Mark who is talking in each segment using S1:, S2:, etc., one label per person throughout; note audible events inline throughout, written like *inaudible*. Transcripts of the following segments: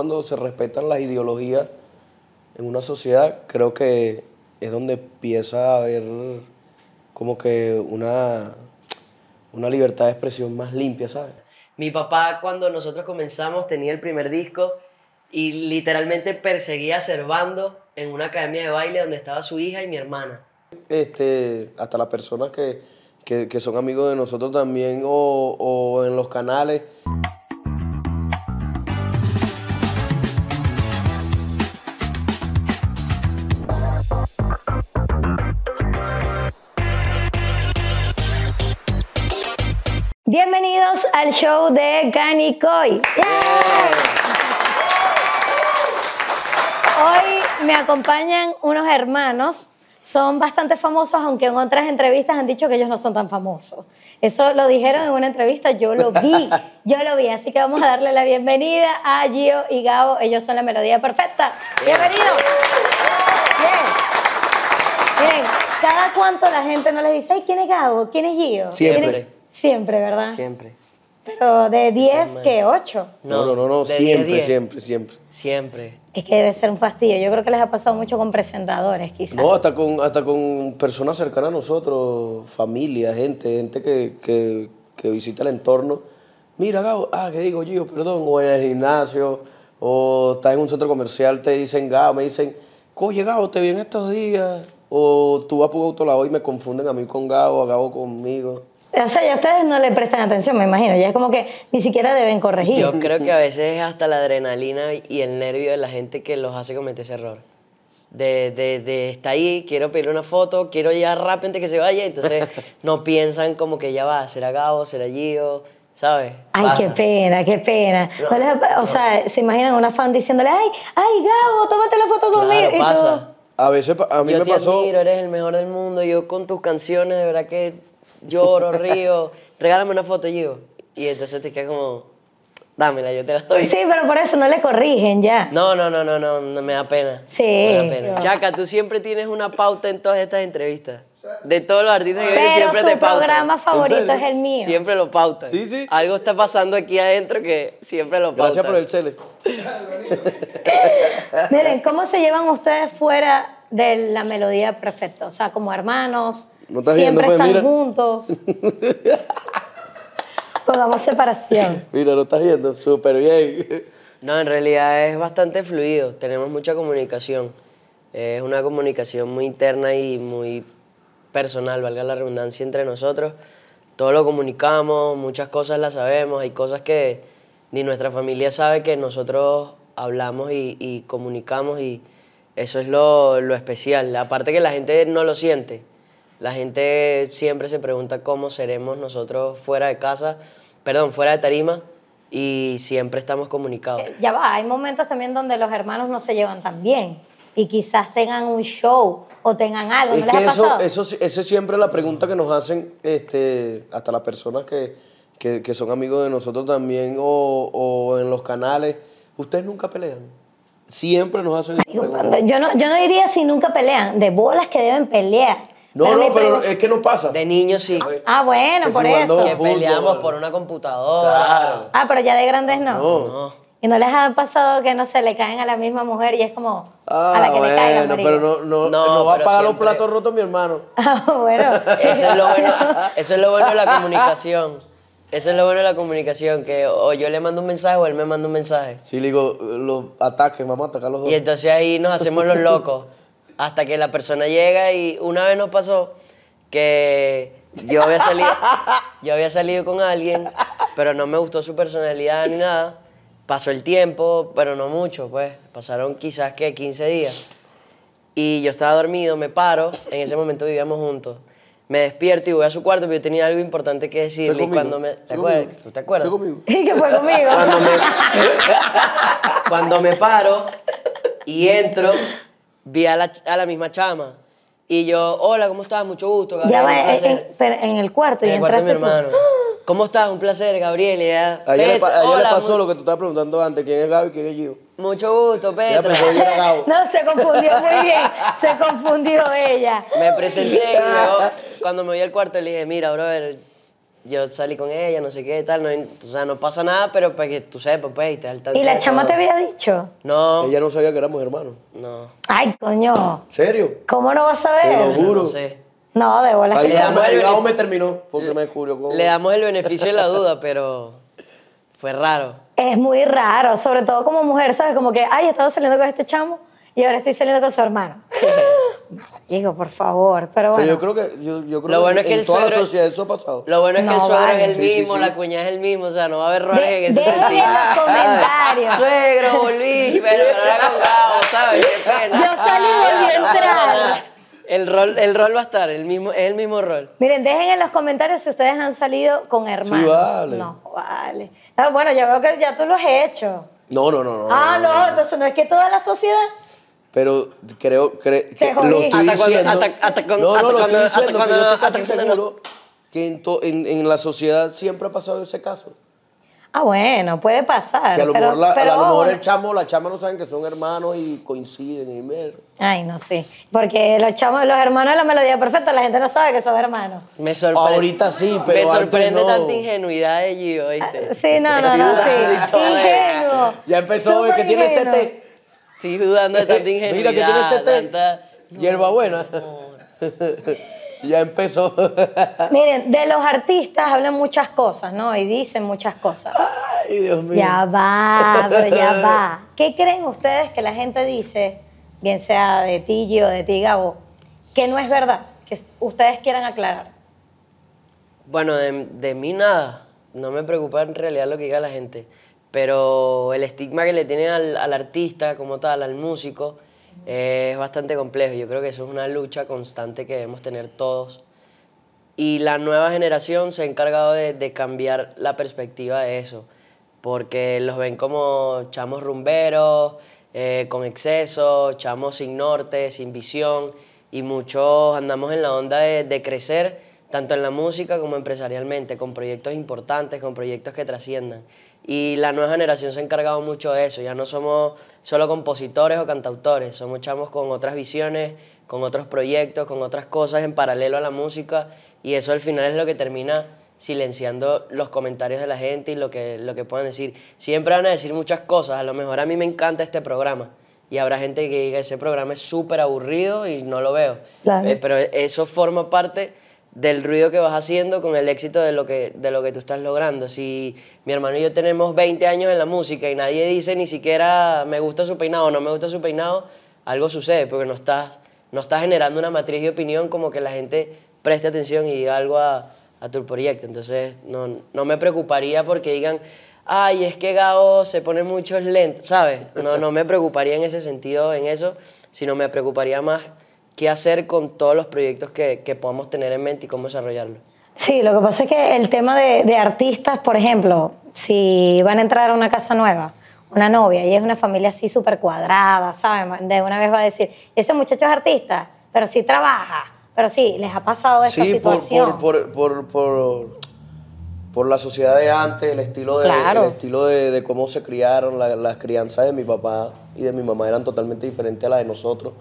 S1: cuando se respetan las ideologías en una sociedad, creo que es donde empieza a haber como que una, una libertad de expresión más limpia, ¿sabes?
S2: Mi papá cuando nosotros comenzamos tenía el primer disco y literalmente perseguía a Servando en una academia de baile donde estaba su hija y mi hermana.
S1: Este, hasta las personas que, que, que son amigos de nosotros también o, o en los canales.
S3: Bienvenidos al show de Gani Coy. Hoy me acompañan unos hermanos. Son bastante famosos, aunque en otras entrevistas han dicho que ellos no son tan famosos. Eso lo dijeron en una entrevista, yo lo vi, yo lo vi. Así que vamos a darle la bienvenida a Gio y Gabo. Ellos son la melodía perfecta. Bienvenidos. Bien. Miren, cada cuánto la gente no les dice, ay, ¿quién es Gabo? ¿Quién es Gio?
S1: Siempre.
S3: ¿Quién es-?" Siempre, ¿verdad?
S2: Siempre.
S3: Pero de 10, que 8.
S1: No, no, no, no,
S2: de 10 a
S1: siempre,
S2: 10.
S1: siempre, siempre.
S2: Siempre.
S3: Es que debe ser un fastidio. Yo creo que les ha pasado mucho con presentadores, quizás.
S1: No, hasta con, hasta con personas cercanas a nosotros, familia, gente, gente que, que, que visita el entorno. Mira, Gabo, ah, ¿qué digo yo? Perdón, o en el gimnasio, o estás en un centro comercial, te dicen Gabo, me dicen, oye, Gabo, te vi en estos días. O tú vas por autolado y me confunden a mí con Gabo, a Gabo conmigo.
S3: O sea, ya ustedes no le prestan atención, me imagino. Ya es como que ni siquiera deben corregir.
S2: Yo creo que a veces es hasta la adrenalina y el nervio de la gente que los hace cometer ese error. De, de, de está ahí, quiero pedir una foto, quiero llegar rápido antes que se vaya, entonces *laughs* no piensan como que ya va, será Gabo, será Gio, ¿sabes?
S3: Ay,
S2: Pasa.
S3: qué pena, qué pena. No les ha- o sea, se imaginan una fan diciéndole, ay, ay, Gabo, tómate la foto conmigo.
S2: Claro,
S3: y tú,
S2: pasa.
S1: A veces a mí
S2: yo
S1: me
S2: te
S1: pasó...
S2: admiro, eres el mejor del mundo, yo con tus canciones de verdad que lloro, río, regálame una foto, Gio. Y entonces te queda como, dámela, yo te la doy.
S3: Sí, pero por eso no le corrigen ya.
S2: No, no, no, no, no, no me da pena.
S3: Sí.
S2: Me da pena.
S3: No.
S2: Chaca, tú siempre tienes una pauta en todas estas entrevistas. De todos los artistas que vienen siempre
S3: su
S2: te pautan.
S3: programa favorito es el mío.
S2: Siempre lo pautan.
S1: Sí, sí.
S2: Algo está pasando aquí adentro que siempre lo pautan.
S1: Gracias por el cele. *laughs*
S3: Miren, ¿cómo se llevan ustedes fuera de la melodía perfecta? O sea, como hermanos,
S1: No estás
S3: siempre
S1: viendo, pues,
S3: están
S1: mira.
S3: juntos. *laughs* Pongamos separación.
S1: Mira, lo estás viendo súper bien.
S2: No, en realidad es bastante fluido. Tenemos mucha comunicación. Es una comunicación muy interna y muy personal, valga la redundancia, entre nosotros. Todo lo comunicamos, muchas cosas las sabemos. Hay cosas que ni nuestra familia sabe que nosotros hablamos y, y comunicamos y eso es lo, lo especial. Aparte que la gente no lo siente. La gente siempre se pregunta cómo seremos nosotros fuera de casa, perdón, fuera de tarima y siempre estamos comunicados.
S3: Ya va, hay momentos también donde los hermanos no se llevan tan bien y quizás tengan un show o tengan algo. ¿No
S1: Es
S3: les
S1: que
S3: ha
S1: eso, eso, esa es siempre la pregunta que nos hacen este, hasta las personas que, que, que son amigos de nosotros también o, o en los canales. ¿Ustedes nunca pelean? Siempre nos hacen.
S3: Yo no, yo no diría si nunca pelean, de bolas que deben pelear.
S1: No,
S3: Pero
S1: no, pero es que no pasa.
S2: De niños sí,
S3: Ah, bueno,
S1: Que
S3: por eso.
S2: que
S1: fútbol.
S2: peleamos por una computadora.
S1: Claro.
S3: Ah, pero ya de grandes no.
S2: No.
S3: ¿Y no les ha pasado que no se le caen a la misma mujer y es como
S1: Ah,
S3: a la que
S1: bueno,
S3: le caiga? marico?
S1: pero no, no,
S2: No,
S1: no va a pagar los platos rotos mi hermano. *laughs*
S3: Ah, bueno.
S2: Eso es, lo bueno, *laughs* eso es lo bueno de la comunicación. Eso es lo bueno de la comunicación, que o yo le mando un mensaje o él me manda un mensaje.
S1: Sí, le digo, los ataques, vamos a atacar los dos.
S2: Y entonces ahí nos hacemos los locos. *laughs* Hasta que la persona llega y una vez nos pasó que yo había salido, *laughs* yo había salido con alguien, pero no me gustó su personalidad ni nada. Pasó el tiempo, pero no mucho, pues. Pasaron quizás que 15 días. Y yo estaba dormido, me paro, en ese momento vivíamos juntos. Me despierto y voy a su cuarto, pero yo tenía algo importante que decirle. Y cuando me. ¿Te
S1: ¿Fue
S2: acuerdas? te acuerdas?
S1: ¿Fue conmigo? *laughs*
S3: ¿Y qué fue conmigo?
S2: Cuando me, cuando me paro y entro, vi a la, a la misma chama. Y yo, hola, ¿cómo estás? Mucho gusto, Gabriel.
S3: ya
S2: un
S3: en,
S2: placer.
S3: en- pero en el cuarto
S2: En
S3: y
S2: el cuarto de mi
S3: entraste tú.
S2: hermano. *gasps* ¿Cómo estás? Un placer, Gabriel. Y ella,
S1: Ayer, le,
S2: "Petra,
S1: pa- ayer le
S2: hola,
S1: pasó
S2: mu-
S1: lo que tú estabas preguntando antes, ¿quién es Gaby y quién es Gio?
S2: Mucho gusto,
S1: Ella
S2: Petra.
S1: pensó que yo era Gabo. *laughs*
S3: No, se confundió muy bien. Se confundió ella.
S2: Me presenté y *laughs* yo, cuando me voy al cuarto le dije, mira, brother, yo salí con ella, no sé qué, tal, no, o sea, no pasa nada, pero para que tú sepas, pues, y te al tanto
S3: ¿Y la
S2: de
S3: chama
S2: todo.
S3: te había dicho?
S2: No,
S1: Ella no sabía que éramos hermanos.
S2: no,
S3: Ay, coño.
S1: ¿Serio?
S3: ¿Cómo no vas a
S1: Te lo
S3: ver?
S1: juro.
S2: no sé.
S3: No, de bolas
S1: Ahí
S3: que
S2: damos el
S1: Gabo me terminó porque me descubrió con...
S2: Le damos el beneficio de la duda, pero fue raro.
S3: Es muy raro, sobre todo como mujer, ¿sabes? Como que, ay, estaba saliendo con este chamo y ahora estoy saliendo con su hermano. *laughs* Digo, por favor, pero
S1: Pero
S3: bueno.
S1: yo creo que, yo, yo creo
S2: Lo bueno
S1: que
S2: es que
S1: en
S2: el
S1: toda la
S2: suegro-
S1: sociedad eso ha pasado.
S2: Lo bueno es que
S3: No,
S2: el suegro
S3: vale.
S2: es el
S1: Sí, sí,
S2: mismo,
S1: sí.
S2: la cuñada es el mismo, o sea, no va a haber errores
S3: De-
S2: en ese
S3: dejen
S2: sentido.
S3: en los *laughs* comentarios.
S2: Suegro, volví, pero no era con Gabo, ¿sabes? Qué pena.
S3: Yo salí y volví a
S2: No, no,
S3: entrar.
S2: no, no. El rol, el rol va a estar, el mismo, es el mismo rol.
S3: Miren, dejen en los comentarios si ustedes han salido con hermanos.
S1: vale.
S3: No, vale. Ah, bueno, ya veo que ya tú lo has hecho.
S1: No, no, no, no.
S3: ah, no, entonces no es que toda la sociedad.
S1: Pero creo, cre, que lo estoy diciendo.
S2: Hasta cuando
S1: no estoy seguro que en, to, en, en, la sociedad siempre ha pasado ese caso.
S3: Ah, bueno, puede pasar.
S1: Que a lo, mejor, el chamo o la chama no saben que son hermanos y coinciden y mero.
S3: Ay, no sé. Porque los chamos, los hermanos de la melodía perfecta, la gente no sabe que son hermanos.
S2: Me sorprende.
S1: Ahorita sí, pero.
S2: Me sorprende tanta ingenuidad de Gio, ¿viste?
S3: Ah, sí, no, no, no, *laughs* sí. *laughs* Ingenuo.
S1: Ya empezó,
S3: Super
S1: que tiene 7
S2: Estoy dudando de tanta ingenuidad.
S1: Mira que tiene CT.
S2: tanta-
S1: Hierbabuena. *laughs* ya empezó. *laughs*
S3: Miren, de los artistas hablan muchas cosas, ¿no? Y dicen muchas cosas.
S1: Ay, Dios mío.
S3: Ya va, pero ya *laughs* va. ¿Qué creen ustedes que la gente dice, bien sea de ti, Gio, de ti, Gabo, que no es verdad? Que ustedes quieran aclarar.
S2: Bueno, de, de mí nada. No me preocupa en realidad lo que diga la gente. Pero el estigma que le tienen al, artista como tal, al músico, eh, es bastante complejo. Yo creo que eso es una lucha constante que debemos tener todos. Y la nueva generación se ha encargado de, cambiar la perspectiva de eso. Porque los ven como chamos rumberos, eh, con exceso, chamos sin norte, sin visión. Y muchos andamos en la onda de crecer, tanto en la música como empresarialmente, con proyectos importantes, con proyectos que trasciendan. Y la nueva generación se ha encargado mucho de eso. Ya no somos solo compositores o cantautores, somos chamos con otras visiones, con otros proyectos, con otras cosas en paralelo a la música. Y eso al final es lo que termina silenciando los comentarios de la gente y lo que, lo que puedan decir. Siempre van a decir muchas cosas. A lo mejor a mí me encanta este programa. Y habrá gente que diga, ese programa es súper aburrido y no lo veo.
S3: Claro.
S2: Eh, pero eso forma parte del ruido que vas haciendo con el éxito de lo que, de lo que tú estás logrando. Si mi hermano y yo tenemos 20 años en la música y nadie dice ni siquiera me gusta su peinado o no me gusta su peinado, algo sucede porque no estás, no estás generando una matriz de opinión como que la gente preste atención y diga algo a, tu proyecto. Entonces no, no me preocuparía porque digan, ay, es que Gabo se pone muchos lentes, ¿sabes? No, no me preocuparía en ese sentido, en eso, sino me preocuparía más qué hacer con todos los proyectos que, que podamos tener en mente y cómo desarrollarlo.
S3: Sí, lo que pasa es que el tema de, de artistas, por ejemplo, si van a entrar a una casa nueva, una novia, y es una familia así súper cuadrada, ¿saben? De una vez va a decir, ese muchacho es artista, pero sí trabaja, pero sí, les ha pasado esa
S1: Sí, por,
S3: situación.
S1: por, por, por, por, por la sociedad de antes, el estilo de,
S3: Claro.
S1: el estilo de, de cómo se criaron, la- las crianzas de mi papá y de mi mamá eran totalmente diferentes a las de nosotros.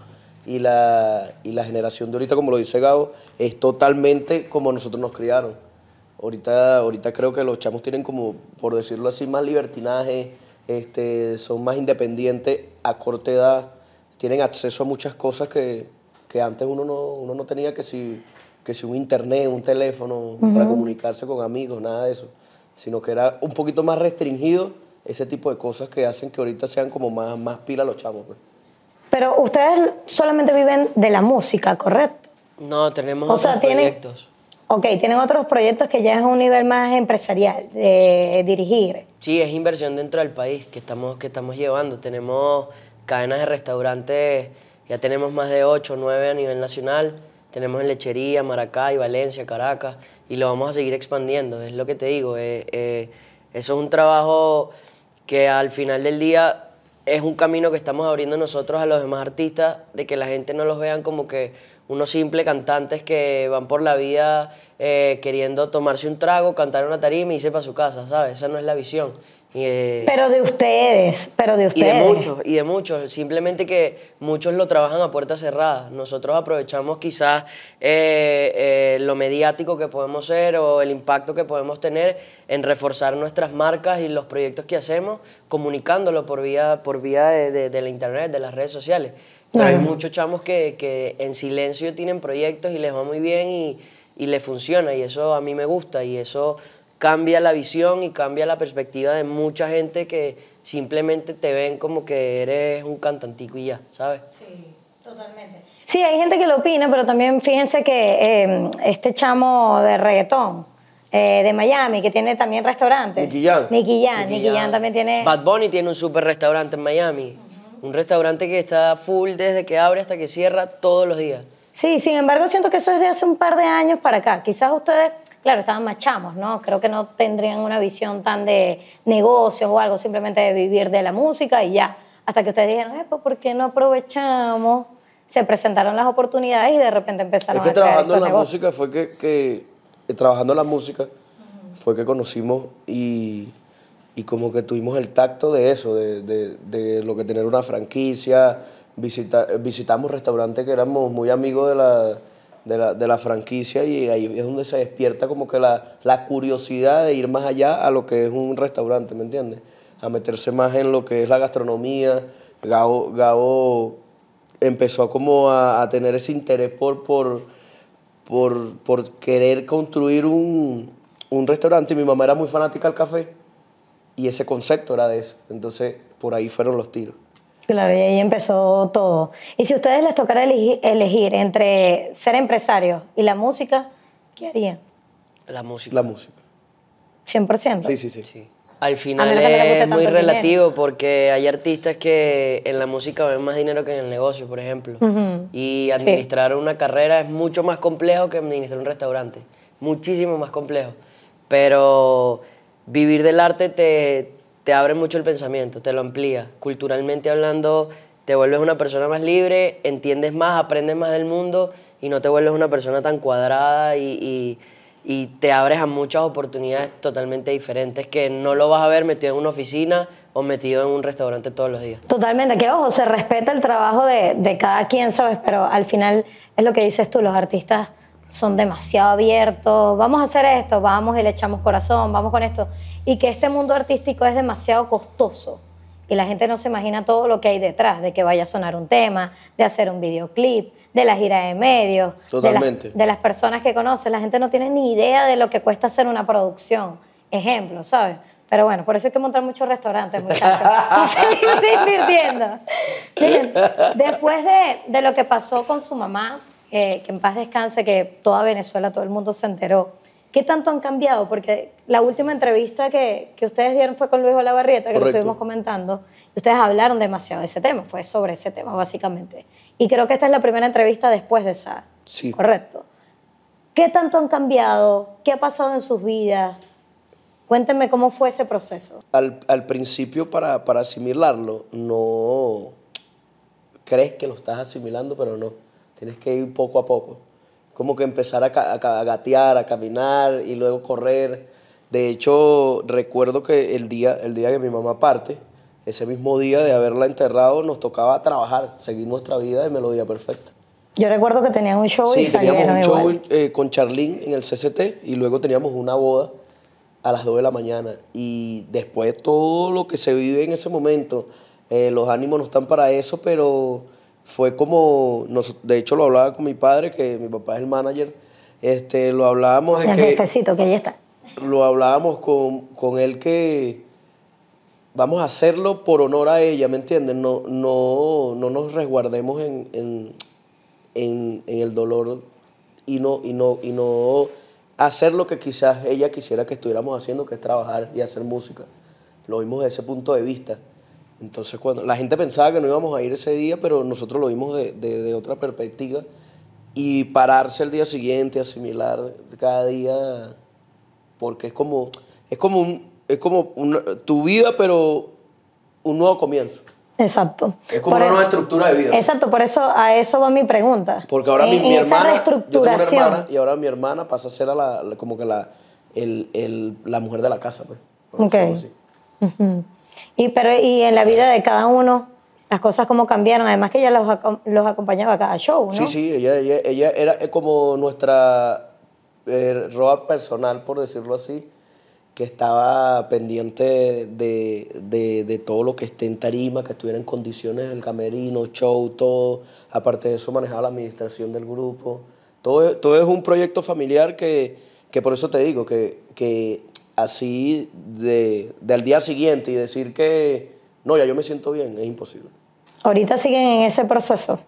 S1: Y la, y la generación de ahorita, como lo dice Gabo, es totalmente como nosotros nos criaron. Ahorita, ahorita creo que los chamos tienen como, por decirlo así, más libertinaje, este, son más independientes a corta edad, tienen acceso a muchas cosas que, que antes uno no, uno no tenía, que si, que si un internet, un teléfono para comunicarse con amigos, nada de eso, sino que era un poquito más restringido ese tipo de cosas que hacen que ahorita sean como más, más pila los chamos. pues.
S3: Pero ustedes solamente viven de la música, ¿correcto?
S2: No, tenemos
S3: O
S2: otros
S3: sea, tienen-
S2: proyectos.
S3: Ok, tienen otros proyectos que ya es un nivel más empresarial, de dirigir.
S2: Sí, es inversión dentro del país que estamos, que estamos llevando. Tenemos cadenas de restaurantes, ya tenemos más de 8 o 9 a nivel nacional. Tenemos en Lechería, Maracay, Valencia, Caracas, y lo vamos a seguir expandiendo. Es lo que te digo, eh, eh, eso es un trabajo que al final del día es un camino que estamos abriendo nosotros a los demás artistas, de que la gente no los vean como que unos simples cantantes que van por la vida eh, queriendo tomarse un trago, cantar una tarima y irse para su casa, ¿sabes? Esa no es la visión. Eh,
S3: Pero de ustedes, pero de
S2: y
S3: ustedes.
S2: de muchos, y de muchos. Simplemente que muchos lo trabajan a puertas cerradas. Nosotros aprovechamos quizás eh, eh, lo mediático que podemos ser o el impacto que podemos tener en reforzar nuestras marcas y los proyectos que hacemos, comunicándolo por vía, por vía de, de- de la internet, de las redes sociales. Pero hay muchos chamos que, que en silencio tienen proyectos y les va muy bien y, y les funciona y eso a mí me gusta y eso cambia la visión y cambia la perspectiva de mucha gente que simplemente te ven como que eres un cantantico y ya, ¿sabes?
S3: Sí, totalmente. Sí, hay gente que lo opina, pero también fíjense que eh, este chamo de reggaetón eh, de Miami, que tiene también restaurantes.
S1: Nicky Jam.
S3: Nicky Jam, Nicky Jam también tiene...
S2: Bad Bunny tiene un super restaurante en Miami. Un restaurante que está full desde que abre hasta que cierra todos los días.
S3: Sí, sin embargo, siento que eso es de hace un par de años para acá. Quizás ustedes, claro, estaban más chamos, ¿no? Creo que no tendrían una visión tan de negocios o algo, simplemente de vivir de la música y ya. Hasta que ustedes dijeron, eh, pues, ¿por qué no aprovechamos? Se presentaron las oportunidades y de repente empezaron
S1: Es que
S3: a crear
S1: trabajando en la
S3: negocios.
S1: música fue que, que- eh, trabajando en la música fue que conocimos y, y como que tuvimos el tacto de eso, de, de- de lo que tener una franquicia, visita- eh, visitamos restaurantes que éramos muy amigos de la, de la, de la franquicia y ahí es donde se despierta como que la, la curiosidad de ir más allá a lo que es un restaurante, ¿me entiendes? A meterse más en lo que es la gastronomía. Gabo, Gabo empezó como a, a tener ese interés por, por, por, por querer construir un, un restaurante. Y mi mamá era muy fanática del café y ese concepto era de eso. Entonces, por ahí fueron los tiros.
S3: Claro, y ahí empezó todo. Y si a ustedes les tocara elegir, elegir entre ser empresarios y la música, ¿qué harían?
S2: La música.
S1: La música.
S3: 100%.
S1: Sí, sí, sí.
S2: Sí. Al final es muy
S3: el
S2: relativo porque hay artistas que en la música ven más dinero que en el negocio, por ejemplo. Y administrar una carrera es mucho más complejo que administrar un restaurante. Muchísimo más complejo. Pero vivir del arte te, te abre mucho el pensamiento, te lo amplía. Culturalmente hablando, te vuelves una persona más libre, entiendes más, aprendes más del mundo y no te vuelves una persona tan cuadrada y, y- te abres a muchas oportunidades totalmente diferentes que no lo vas a ver metido en una oficina o metido en un restaurante todos los días.
S3: Totalmente, que ojo, se respeta el trabajo de, de cada quien, ¿sabes? Pero al final es lo que dices tú, los artistas son demasiado abiertos, vamos a hacer esto, vamos y le echamos corazón, vamos con esto. Y que este mundo artístico es demasiado costoso. Y la gente no se imagina todo lo que hay detrás, de que vaya a sonar un tema, de hacer un videoclip, de la gira de medios, de las-
S1: Totalmente.
S3: de las personas que conoces. La gente no tiene ni idea de lo que cuesta hacer una producción. Ejemplo, ¿sabes? Pero bueno, por eso hay que montar muchos restaurantes, muchachos. *laughs* y seguir invirtiendo. Miren, después de, de lo que pasó con su mamá, eh, que en paz descanse, que toda Venezuela, todo el mundo se enteró, ¿qué tanto han cambiado? Porque la última entrevista que, que ustedes dieron fue con Luis Olavarrieta, que lo
S1: Correcto.
S3: estuvimos comentando, y ustedes hablaron demasiado de ese tema, fue sobre ese tema, básicamente. Y creo que esta es la primera entrevista después de esa.
S1: Sí.
S3: Correcto. ¿Qué tanto han cambiado? ¿Qué ha pasado en sus vidas? Cuéntenme cómo fue ese proceso.
S1: Al, al principio, para, para asimilarlo, no crees que lo estás asimilando, pero no. Tienes que ir poco a poco. Como que empezar a, a a gatear, a caminar y luego correr. De hecho, recuerdo que el día, el día que mi mamá parte, ese mismo día de haberla enterrado, nos tocaba trabajar, seguir nuestra vida de melodía perfecta.
S3: Yo recuerdo que tenían un show y
S1: Sí, teníamos
S3: salieron
S1: un show
S3: igual.
S1: eh, con Charlene en el CCT y luego teníamos una boda a las 2 de la mañana. Y después todo lo que se vive en ese momento, eh, los ánimos no están para eso, pero fue como, nos- de hecho lo hablaba con mi padre, que mi papá es el manager, este, lo hablábamos
S3: El
S1: que
S3: jefecito, que ahí está.
S1: lo hablábamos con, con él que vamos a hacerlo por honor a ella, ¿me entiendes? No, no, no nos resguardemos en, en, en- en el dolor y no, y, no, y no hacer lo que quizás ella quisiera que estuviéramos haciendo, que es trabajar y hacer música. Lo vimos desde ese punto de vista. Entonces, cuando la gente pensaba que no íbamos a ir ese día, pero nosotros lo vimos de, de- de otra perspectiva. Y pararse el día siguiente, asimilar cada día porque es como es como un, es como una- tu vida pero un nuevo comienzo
S3: Exacto.
S1: es como
S3: Por
S1: una
S3: e-
S1: nueva estructura de vida
S3: Exacto, por eso a eso va mi pregunta.
S1: porque ahora mi,
S3: En-
S1: mi
S3: en
S1: hermana yo tengo una hermana y ahora mi hermana pasa a ser a la, como que la el, el- la mujer de la casa pues
S3: Ok.
S1: así.
S3: Ujú. Y, pero, y en la vida de cada uno, las cosas como cambiaron. Además que ella los, acom- los acompañaba a cada show, ¿no?
S1: Sí, sí, ella, ella, ella era eh, como nuestra eh, roa personal, por decirlo así, que estaba pendiente de, de- de todo lo que esté en tarima, que estuviera en condiciones en el camerino, show, todo. Aparte de eso, manejaba la administración del grupo. Todo, todo es un proyecto familiar que, que por eso te digo, que, que así de, de al día siguiente y decir que no, ya yo me siento bien, es imposible.
S3: Ahorita siguen en ese proceso.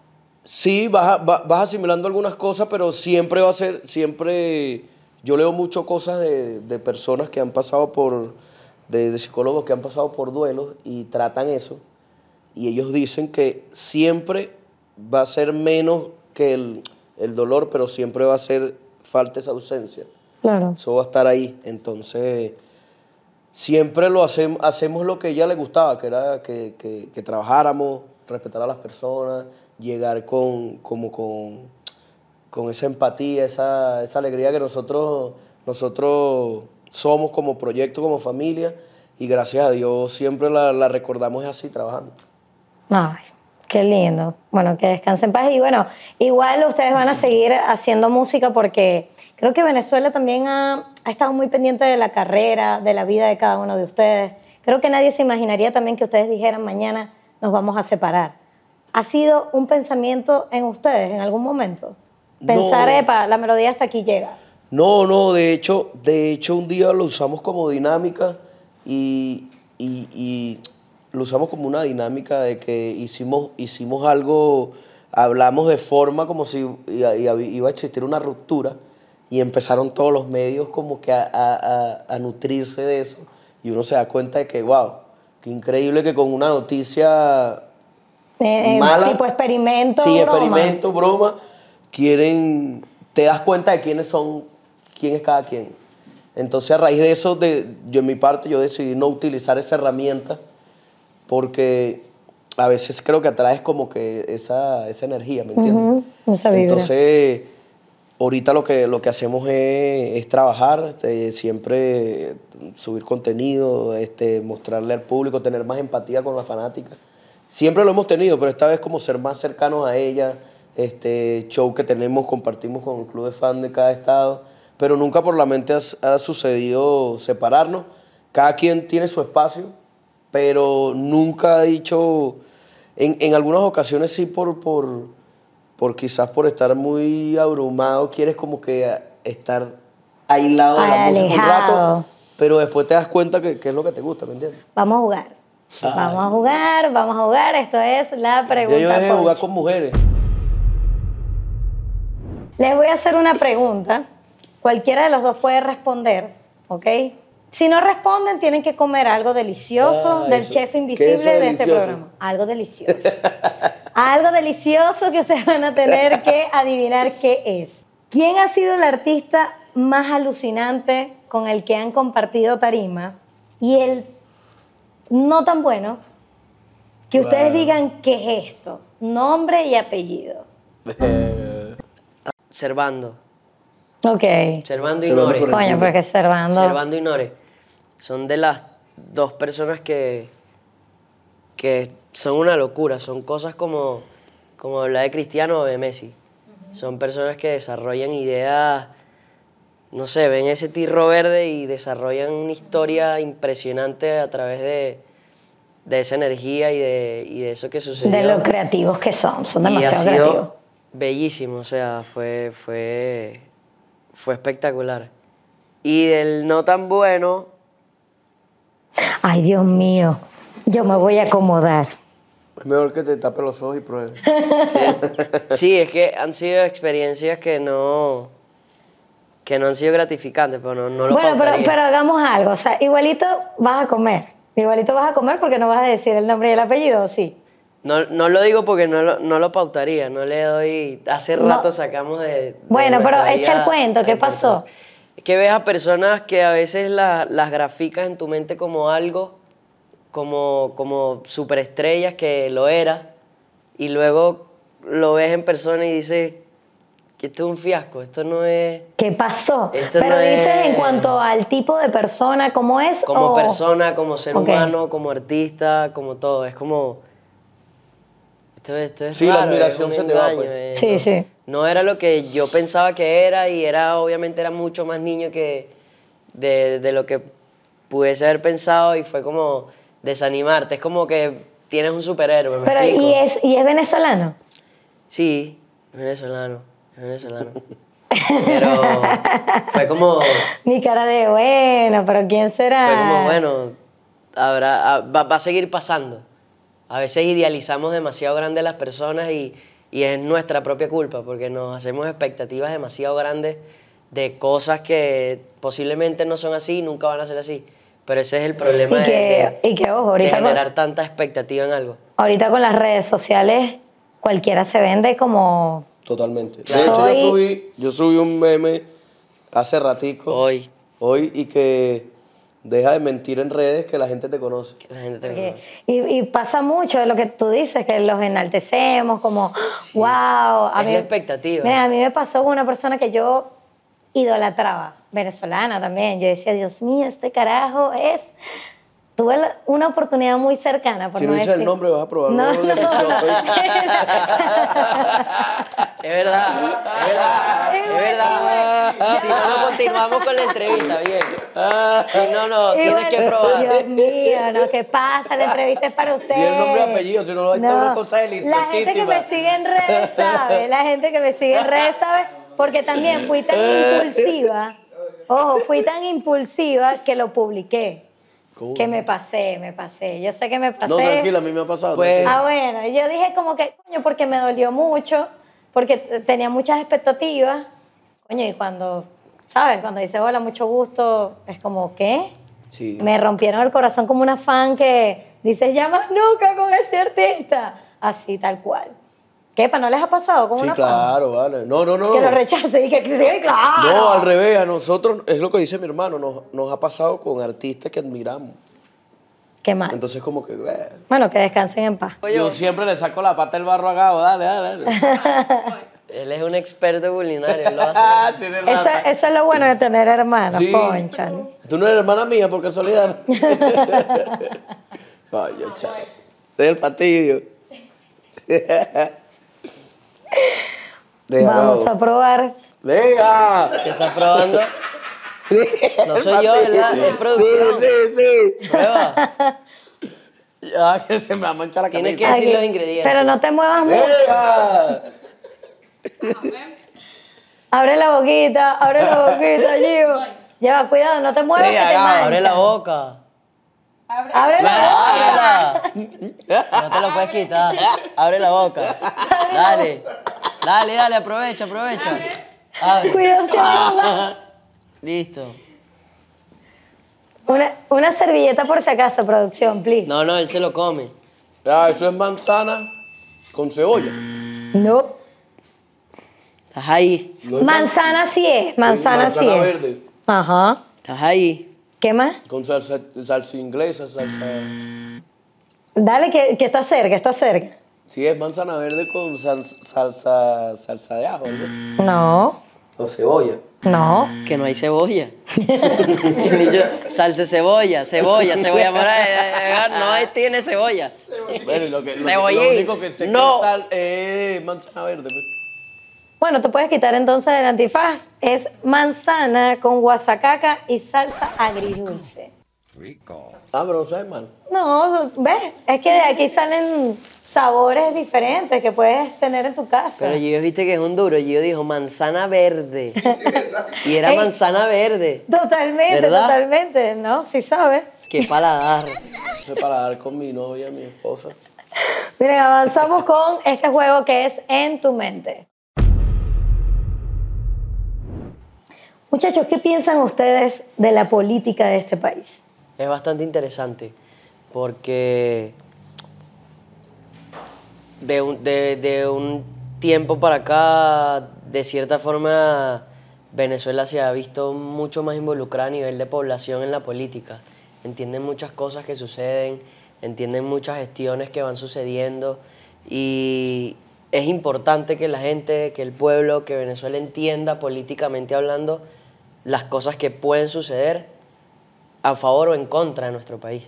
S1: Sí, vas, a- va- vas asimilando algunas cosas, pero siempre va a ser, siempre, yo leo mucho cosas de, de personas que han pasado por, de, de psicólogos que han pasado por duelos y tratan eso. Y ellos dicen que siempre va a ser menos que el, el dolor, pero siempre va a ser falta esa ausencia.
S3: Claro.
S1: Eso va a estar ahí. Entonces, siempre lo hacemos, hacemos lo que a ella le gustaba, que era que, que- que trabajáramos, respetar a las personas, llegar con, como con, con esa empatía, esa, esa alegría que nosotros, nosotros somos como proyecto, como familia. Y gracias a Dios siempre la, la recordamos así, trabajando.
S3: Ay, qué lindo. Bueno, que descansen en paz. Y bueno, igual ustedes van a seguir haciendo música porque creo que Venezuela también ha, ha estado muy pendiente de la carrera, de la vida de cada uno de ustedes. Creo que nadie se imaginaría también que ustedes dijeran mañana nos vamos a separar. ¿Ha sido un pensamiento en ustedes en algún momento? Pensar,
S1: No.
S3: epa, la melodía hasta aquí llega.
S1: No, no, de hecho, de hecho un día lo usamos como dinámica y, y- y lo usamos como una dinámica de que hicimos, hicimos algo, hablamos de forma como si iba, a existir una ruptura y empezaron todos los medios como que a, a- a- a nutrirse de eso y uno se da cuenta de que, wow, qué increíble que con una noticia
S3: Eh, eh,
S1: mala.
S3: tipo experimento.
S1: Sí,
S3: broma.
S1: experimento, broma. Quieren, te das cuenta de quiénes son, quién es cada quien. Entonces a raíz de eso, de, yo en mi parte, yo decidí no utilizar esa herramienta porque a veces creo que atraes como que esa, esa energía, ¿me entiendes?
S3: Ujú, esa vibra.
S1: Entonces, ahorita lo que, lo que hacemos es, es trabajar, este, siempre subir contenido, este, mostrarle al público, tener más empatía con la fanática. Siempre lo hemos tenido, pero esta vez como ser más cercanos a ella, este show que tenemos, compartimos con el club de fan de cada estado, pero nunca por la mente ha, sucedido separarnos. Cada quien tiene su espacio, pero nunca ha dicho, en, en algunas ocasiones sí por, por, por quizás por estar muy abrumado, quieres como que estar aislado de la música un rato, pero después te das cuenta que, que es lo que te gusta, ¿me entiendes?
S3: Vamos a jugar. Vamos a jugar, vamos a jugar. Esto es la
S1: Ya
S3: pregunta.
S1: yo dejé de jugar con mujeres.
S3: Les voy a hacer una pregunta. Cualquiera de los dos puede responder, ¿ok? Si no responden, tienen que comer algo delicioso
S1: Ah,
S3: del
S1: eso.
S3: chef
S1: ¿Qué es
S3: invisible de este programa. Algo delicioso. algo delicioso que ustedes van a tener que adivinar qué es. ¿Quién ha sido el artista más alucinante con el que han compartido tarima? Y el no tan bueno, que ustedes
S1: Wow.
S3: digan qué es esto. Nombre y apellido.
S2: Servando.
S3: Ok.
S2: Servando y
S1: Servando
S2: Nore.
S3: Coño, porque Servando.
S2: Servando y Nore. Son de las dos personas que, que son una locura. Son cosas como, como hablar de Cristiano o de Messi. Son personas que desarrollan ideas, no sé, ven ese tirro verde y desarrollan una historia impresionante a través de, de esa energía y de, y de eso que sucedió.
S3: De lo creativos que son, son
S2: Y ha
S3: demasiado
S2: sido
S3: creativos.
S2: Bellísimo, o sea, fue, fue, fue espectacular. Y del no tan bueno,
S3: Ay, Dios mío, yo me voy a acomodar.
S1: Es mejor que te tape los ojos y pruebes. *laughs*
S2: sí, es que han sido experiencias que no, que no han sido gratificantes, pero no, no lo
S3: Bueno, pero, pero hagamos algo, o sea, igualito vas a comer. Igualito vas a comer porque no vas a decir el nombre y el apellido, ¿o sí?
S2: No, no lo digo porque no lo, no lo pautaría, no le doy... Hace
S3: No.
S2: rato sacamos de... de
S3: Bueno, pero echa el cuento, ¿qué pasó?
S2: Es que ves a personas que a veces la- las graficas en tu mente como algo, como, como superestrellas que lo era, y luego lo ves en persona y dices, que esto es un fiasco, esto no es
S3: ¿Qué pasó?
S2: Esto
S3: Pero
S2: no
S3: dices
S2: es-
S3: en cuanto al tipo de persona, ¿cómo es?
S2: como
S3: o-
S2: persona, como ser
S3: Ok.
S2: humano, como artista, como todo. Es como. Esto, esto es
S1: Sí, la
S2: raro,
S1: admiración
S2: es
S1: se te va,
S2: engaño,
S1: pues.
S2: eh,
S3: Sí,
S2: no,
S3: sí.
S2: No era lo que yo pensaba que era y era, obviamente, era mucho más niño que de, de lo que pudiese haber pensado y fue como desanimarte. Es como que tienes un superhéroe, ¿me
S3: Pero,
S2: explico?
S3: ¿y es, ¿y es venezolano?
S2: Sí, es venezolano, es venezolano. Pero fue como, *laughs*
S3: Mi cara de bueno, pero ¿quién será?
S2: fue como bueno, habrá, va, va a seguir pasando. A veces idealizamos demasiado grande las personas y, y es nuestra propia culpa porque nos hacemos expectativas demasiado grandes de cosas que posiblemente no son así y nunca van a ser así. Pero ese es el problema
S3: Y
S2: de-
S3: que-
S2: de,
S3: y que, ojo,
S2: de
S3: ahorita con-
S2: generar tanta expectativa en algo.
S3: Ahorita con las redes sociales, cualquiera se vende como...
S1: Totalmente. De hecho,
S3: Soy-
S1: yo subí, yo subí un meme hace ratico.
S2: Hoy,
S1: Hoy y que deja de mentir en redes que la gente te conoce.
S2: que la gente te
S3: porque-
S2: conoce.
S3: y, y pasa mucho de lo que tú dices, que los enaltecemos, como, wow. A
S2: Es la expectativa.
S3: Mira, a mí me pasó con una persona que yo idolatraba, venezolana también. Yo decía, Dios mío, este carajo es... Tuve la- una oportunidad muy cercana, por
S1: Si
S3: no
S1: no dices el nombre, vas a probar
S3: No, no,
S1: delicioso. *laughs*
S2: Es verdad, es verdad, *laughs* es verdad. Si no, no continuamos con la entrevista, bien. *laughs* Si no, no,
S3: Y
S2: tienes
S3: bueno,
S2: que
S3: Dios
S2: probar.
S3: mío, ¿no? ¿Qué pasa? La entrevista es para ustedes.
S1: Di el nombre y apellido, si no, ahí está una cosa
S3: La gente que me sigue en redes sabe, la gente que me sigue en redes sabe, porque también fui tan impulsiva, ojo, fui tan impulsiva que lo publiqué.
S1: ¿Cómo?
S3: Que me pasé, me pasé. Yo sé que me pasé.
S1: No, tranquila, a mí me ha pasado.
S2: Pues-.
S3: Ah, bueno, yo dije como que, coño, porque me dolió mucho, porque tenía muchas expectativas. Coño, y cuando, ¿sabes? Cuando dice hola, mucho gusto, es como, ¿qué?
S1: Sí.
S3: Me rompieron el corazón como una fan que dices, ya más nunca con ese artista. Así, tal cual. ¿Qué? ¿Para no les ha pasado con
S1: Sí,
S3: una fan?
S1: claro, vale. No, no, no.
S3: Que lo rechace y que sí, claro.
S1: No, al revés, a nosotros, es lo que dice mi hermano, nos, nos ha pasado con artistas que admiramos.
S3: Qué mal.
S1: Entonces, como que, eh,
S3: Bueno, que descansen en paz.
S1: yo siempre le saco la pata del barro a Gabo, dale, dale, dale. *laughs*
S2: Él es un experto culinario, él lo hace. *laughs*
S1: Ah,
S3: Eso, eso es lo bueno de tener hermanos,
S1: Sí.
S3: ponchale.
S1: Tú no eres hermana mía por casualidad. *laughs* Vaya, chao. Estoy el fastidio. Deja,
S3: Vamos a probar.
S1: Deja.
S2: ¿Qué estás probando? No soy yo, ¿verdad? Es producción.
S1: Sí, sí, sí.
S2: Prueba.
S1: Ya, que se me ha manchado la
S2: Tienes que
S1: camisa.
S2: decir
S3: Aquí.
S2: los ingredientes.
S3: Pero no te muevas mucho.
S1: Deja.
S3: Abre la boquita, abre la boquita, *laughs* Gio. Ya va, cuidado, no te muevas que te mancha.
S2: Abre la boca.
S3: Abre la boca.
S2: Ábrela. *laughs* No te lo puedes quitar. Abre la boca. Dale. Dale, dale, aprovecha, aprovecha. Abre.
S3: Cuidado, se ahoga.
S2: Listo.
S3: Una, una servilleta por si acaso, producción, please.
S2: No, no, él se lo come.
S1: Ah, eso es manzana con cebolla.
S3: No.
S2: Estás ahí.
S1: No es
S3: Manzana sí es, manzana, sí
S1: manzana
S3: es.
S1: verde.
S3: Ajá.
S2: Estás ahí.
S3: ¿Qué más?
S1: Con salsa, salsa inglesa, salsa...
S3: Dale, que, que está cerca, está cerca.
S1: Sí, es manzana verde con sal- salsa, salsa de ajo, algo así.
S3: No,
S1: O cebolla.
S3: no.
S2: Que no hay cebolla. *laughs* Niño, salsa de cebolla, cebolla, cebolla morada. eh, eh, No hay- tiene cebolla.
S1: Bueno, y lo, que, lo,
S2: Cebollín.
S1: lo único que sé
S2: No.
S1: que es sal es manzana verde. pues.
S3: Bueno, te puedes quitar entonces el antifaz. Es manzana con guasacaca y salsa agridulce.
S1: Ah, pero no sabe mal.
S3: No, ves, es que de aquí salen sabores diferentes que puedes tener en tu casa.
S2: Pero Gio, viste que es un duro. Gio dijo manzana verde. *laughs* Y era
S3: Ey.
S2: manzana verde.
S3: Totalmente,
S2: ¿Verdad?
S3: totalmente, ¿no? Sí sabes.
S2: Qué paladar. *laughs*
S1: Eso es para dar con mi novia, mi esposa.
S3: Miren, avanzamos con este juego que es En tu mente. Muchachos, ¿qué piensan ustedes de la política de este país?
S2: Es bastante interesante porque de un, de, de un tiempo para acá, de cierta forma, Venezuela se ha visto mucho más involucrada a nivel de población en la política. Entienden muchas cosas que suceden, entienden muchas gestiones que van sucediendo y, es importante que la gente, que el pueblo, que Venezuela entienda políticamente hablando las cosas que pueden suceder a favor o en contra de nuestro país.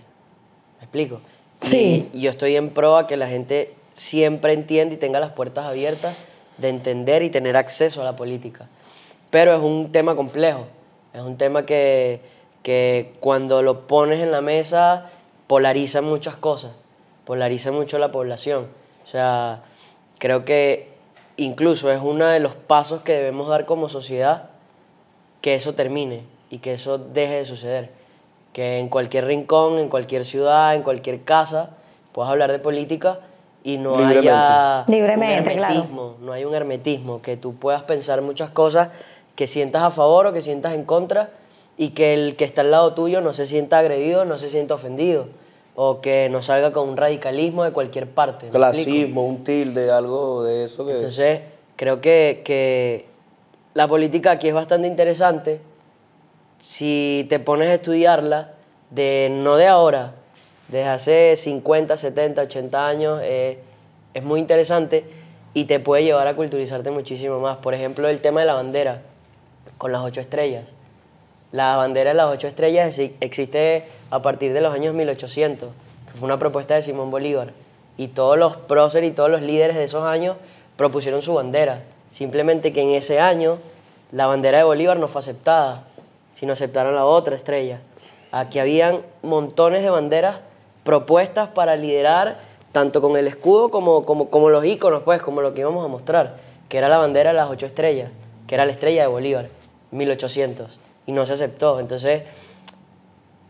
S2: ¿Me explico?
S3: Sí.
S2: Y, yo estoy en pro a que la gente siempre entienda y tenga las puertas abiertas de entender y tener acceso a la política. Pero es un tema complejo, es un tema que, que cuando lo pones en la mesa polariza muchas cosas, polariza mucho la población. O sea, creo que incluso es uno de los pasos que debemos dar como sociedad que eso termine y que eso deje de suceder. Que en cualquier rincón, en cualquier ciudad, en cualquier casa, puedas hablar de política y no
S1: Libremente.
S2: haya
S3: Libremente,
S2: un
S3: claro.
S2: hermetismo, no hay un hermetismo, que tú puedas pensar muchas cosas que sientas a favor o que sientas en contra y que el que está al lado tuyo no se sienta agredido, no se sienta ofendido o que no salga con un radicalismo de cualquier parte.
S1: Clasismo, un tilde, algo de eso que...
S2: Entonces, creo que, que la política aquí es bastante interesante si te pones a estudiarla, de, no de ahora, desde hace 50, 70, 80 años, eh, es muy interesante y te puede llevar a culturizarte muchísimo más. Por ejemplo, el tema de la bandera, con las ocho estrellas. La bandera de las ocho estrellas exi- existe a partir de los años 1800, que fue una propuesta de Simón Bolívar. Y todos los próceres y todos los líderes de esos años propusieron su bandera. Simplemente que en ese año la bandera de Bolívar no fue aceptada, sino aceptaron la otra estrella. Aquí habían montones de banderas propuestas para liderar, tanto con el escudo como, como, como los íconos, pues, como lo que íbamos a mostrar, que era la bandera de las ocho estrellas, que era la estrella de Bolívar, 1800, y no se aceptó. Entonces,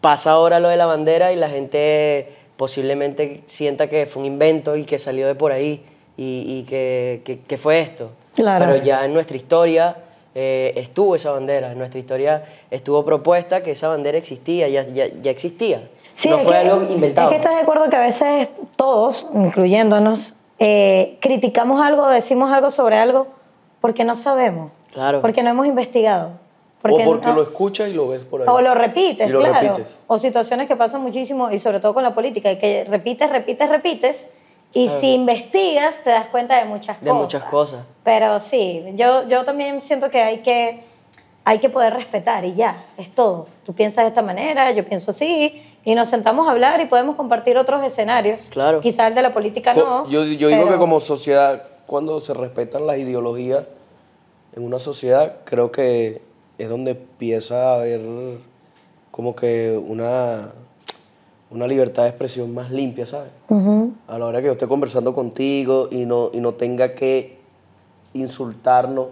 S2: pasa ahora lo de la bandera y la gente posiblemente sienta que fue un invento y que salió de por ahí y, y que, que- que fue esto.
S3: Claro.
S2: Pero ya en nuestra historia eh, estuvo esa bandera, en nuestra historia estuvo propuesta que esa bandera existía, ya, ya, ya existía.
S3: Sí,
S2: no fue
S3: que-
S2: algo inventado.
S3: Es que estás de acuerdo que a veces todos, incluyéndonos, eh, criticamos algo, decimos algo sobre algo porque no sabemos.
S2: Claro.
S3: Porque no hemos investigado.
S1: o porque
S3: no-
S1: lo escuchas y lo ves por ahí.
S3: o lo repites,
S1: lo
S3: claro.
S1: repites.
S3: O situaciones que pasan muchísimo y sobre todo con la política, que repites, repites, repites. Y si investigas, te das cuenta de muchas
S2: De
S3: cosas.
S2: muchas cosas.
S3: Pero sí, yo, yo también siento que hay, que hay que poder respetar y ya, es todo. Tú piensas de esta manera, yo pienso así, y nos sentamos a hablar y podemos compartir otros escenarios.
S2: Claro.
S3: Quizá el de la política no.
S1: yo yo digo
S3: pero-
S1: que como sociedad, cuando se respetan las ideologías en una sociedad, creo que es donde empieza a haber como que una, una libertad de expresión más limpia, ¿sabes? A la hora que yo esté conversando contigo y no, y no tenga que insultarnos,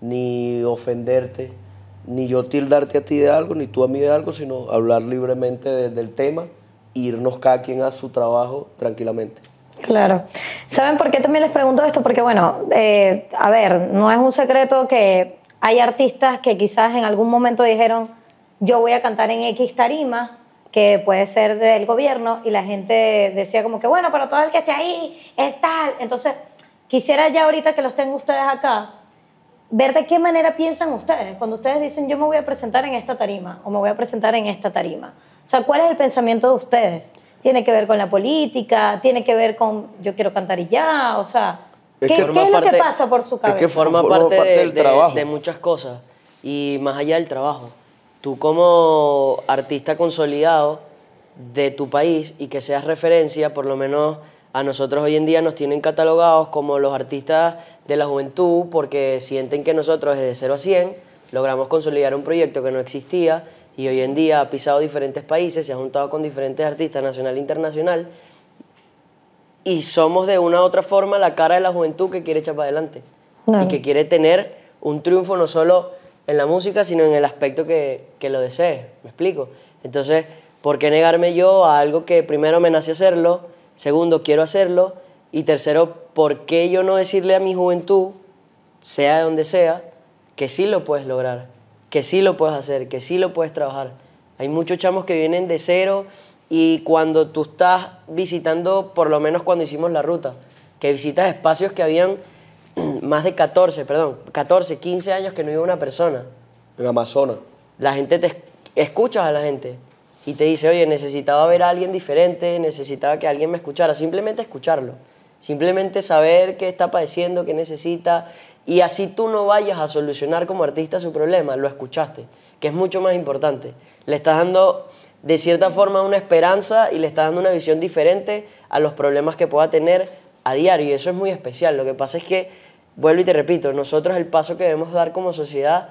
S1: ni ofenderte, ni yo tildarte a ti de algo, ni tú a mí de algo, sino hablar libremente de- del tema e irnos cada quien a su trabajo tranquilamente.
S3: Claro. ¿Saben por qué también les pregunto esto? Porque, bueno, eh, a ver, no es un secreto que hay artistas que quizás en algún momento dijeron, yo voy a cantar en X tarima, que puede ser del gobierno, y la gente decía como que, bueno, pero todo el que esté ahí es tal. Entonces, quisiera ya ahorita que los tengo ustedes acá, ver de qué manera piensan ustedes cuando ustedes dicen yo me voy a presentar en esta tarima o me voy a presentar en esta tarima. O sea, ¿cuál es el pensamiento de ustedes? ¿Tiene que ver con la política? ¿Tiene que ver con yo quiero cantar y ya? O sea,
S1: Es
S3: ¿qué,
S1: que
S3: qué
S2: forma
S3: es lo que pasa por su
S1: es que
S3: cabeza?
S2: forma,
S1: Forma
S2: parte,
S1: parte
S2: de,
S1: del
S2: de-
S1: trabajo.
S2: de muchas cosas y más allá del trabajo. Tú como artista consolidado de tu país y que seas referencia, por lo menos a nosotros hoy en día nos tienen catalogados como los artistas de la juventud porque sienten que nosotros desde 0 a 100 logramos consolidar un proyecto que no existía y hoy en día ha pisado diferentes países, se ha juntado con diferentes artistas nacional e internacional y somos de una u otra forma la cara de la juventud que quiere echar para adelante y que quiere tener un triunfo no solo en la música, sino en el aspecto que, que lo desee. ¿Me explico? Entonces, ¿por qué negarme yo a algo que primero me nace hacerlo, segundo quiero hacerlo y tercero, ¿por qué yo no decirle a mi juventud, sea de donde sea, que sí lo puedes lograr, que sí lo puedes hacer, que sí lo puedes trabajar? Hay muchos chamos que vienen de cero y cuando tú estás visitando, por lo menos cuando hicimos la ruta, que visitas espacios que habían *clears throat* más de 14, perdón, 14, 15 años que no iba una persona.
S1: En Amazonas.
S2: La gente te esc- escuchas a la gente y te dice, oye, necesitaba ver a alguien diferente, necesitaba que alguien me escuchara, simplemente escucharlo. Simplemente saber qué está padeciendo, qué necesita, y así tú no vayas a solucionar como artista su problema, lo escuchaste, que es mucho más importante. Le estás dando de cierta forma una esperanza y le estás dando una visión diferente a los problemas que pueda tener a diario, y eso es muy especial. Lo que pasa es que, vuelvo y te repito, nosotros el paso que debemos dar como sociedad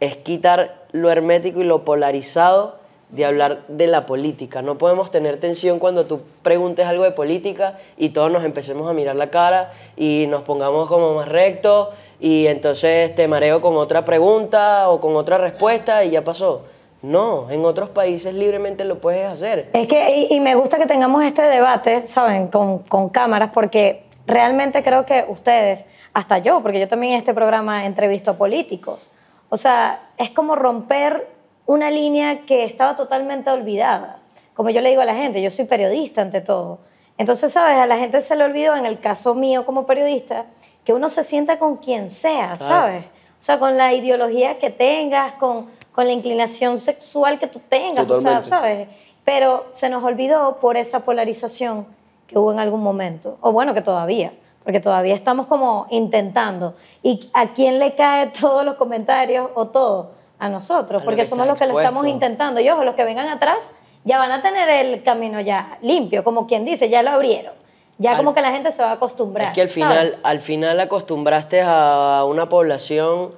S2: es quitar lo hermético y lo polarizado de hablar de la política. No podemos tener tensión cuando tú preguntes algo de política y todos nos empecemos a mirar la cara y nos pongamos como más rectos y entonces te mareo con otra pregunta o con otra respuesta y ya pasó. No, en otros países libremente lo puedes hacer.
S3: Es que, y, me gusta que tengamos este debate, ¿saben? Con, con cámaras, porque realmente creo que ustedes, hasta yo, porque yo también en este programa entrevisto a políticos, o sea, es como romper una línea que estaba totalmente olvidada. Como yo le digo a la gente, yo soy periodista ante todo. Entonces, ¿sabes? A la gente se le olvidó, en el caso mío como periodista, que uno se sienta con quien sea, ¿sabes? O sea, con la ideología que tengas, con, con la inclinación sexual que tú tengas, o sea, ¿sabes? Pero se nos olvidó por esa polarización que hubo en algún momento, o bueno, que todavía, porque todavía estamos como intentando. ¿Y a quién le cae *laughs* todos los comentarios o todo? a nosotros, porque somos los que lo estamos intentando. Y ojo, los que vengan atrás ya van a tener el camino ya limpio, como quien dice, ya lo abrieron. Ya como que la gente se va a acostumbrar.
S2: Es que al final, al final acostumbraste a una población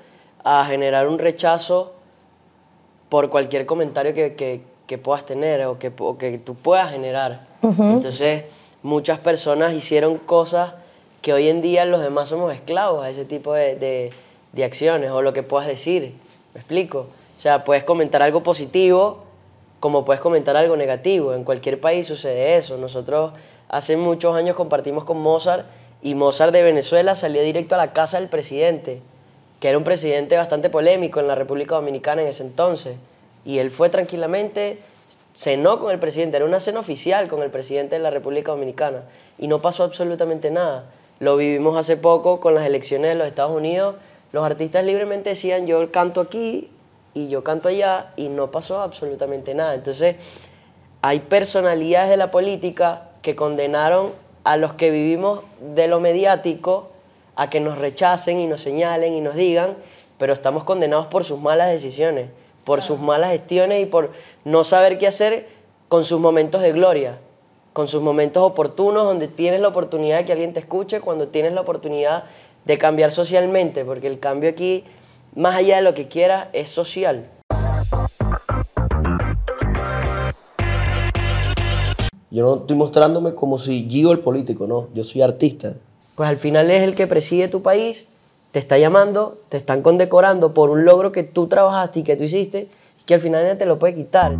S2: a generar un rechazo por cualquier comentario que, que, puedas tener o que, que tú puedas generar. Entonces, muchas personas hicieron cosas que hoy en día los demás somos esclavos a ese tipo de, de, acciones o lo que puedas decir. ¿Me explico? O sea, puedes comentar algo positivo como puedes comentar algo negativo. En cualquier país sucede eso. Nosotros hace muchos años compartimos con Mozart y Mozart de Venezuela salió directo a la casa del presidente, que era un presidente bastante polémico en la República Dominicana en ese entonces. Y él fue tranquilamente, cenó con el presidente, era una cena oficial con el presidente de la República Dominicana y no pasó absolutamente nada. Lo vivimos hace poco con las elecciones de los Estados Unidos los artistas libremente decían yo canto aquí y yo canto allá y no pasó absolutamente nada. Entonces hay personalidades de la política que condenaron a los que vivimos de lo mediático a que nos rechacen y nos señalen y nos digan, pero estamos condenados por sus malas decisiones, por sus malas gestiones y por no saber qué hacer con sus momentos de gloria, con sus momentos oportunos donde tienes la oportunidad de que alguien te escuche, cuando tienes la oportunidad de cambiar socialmente, porque el cambio aquí, más allá de lo que quiera, es social.
S1: Yo no estoy mostrándome como si Gio el político, no, yo soy artista.
S2: Pues al final es el que preside tu país, te está llamando, te están condecorando por un logro que tú trabajaste y que tú hiciste, y que al final nadie te lo puede quitar.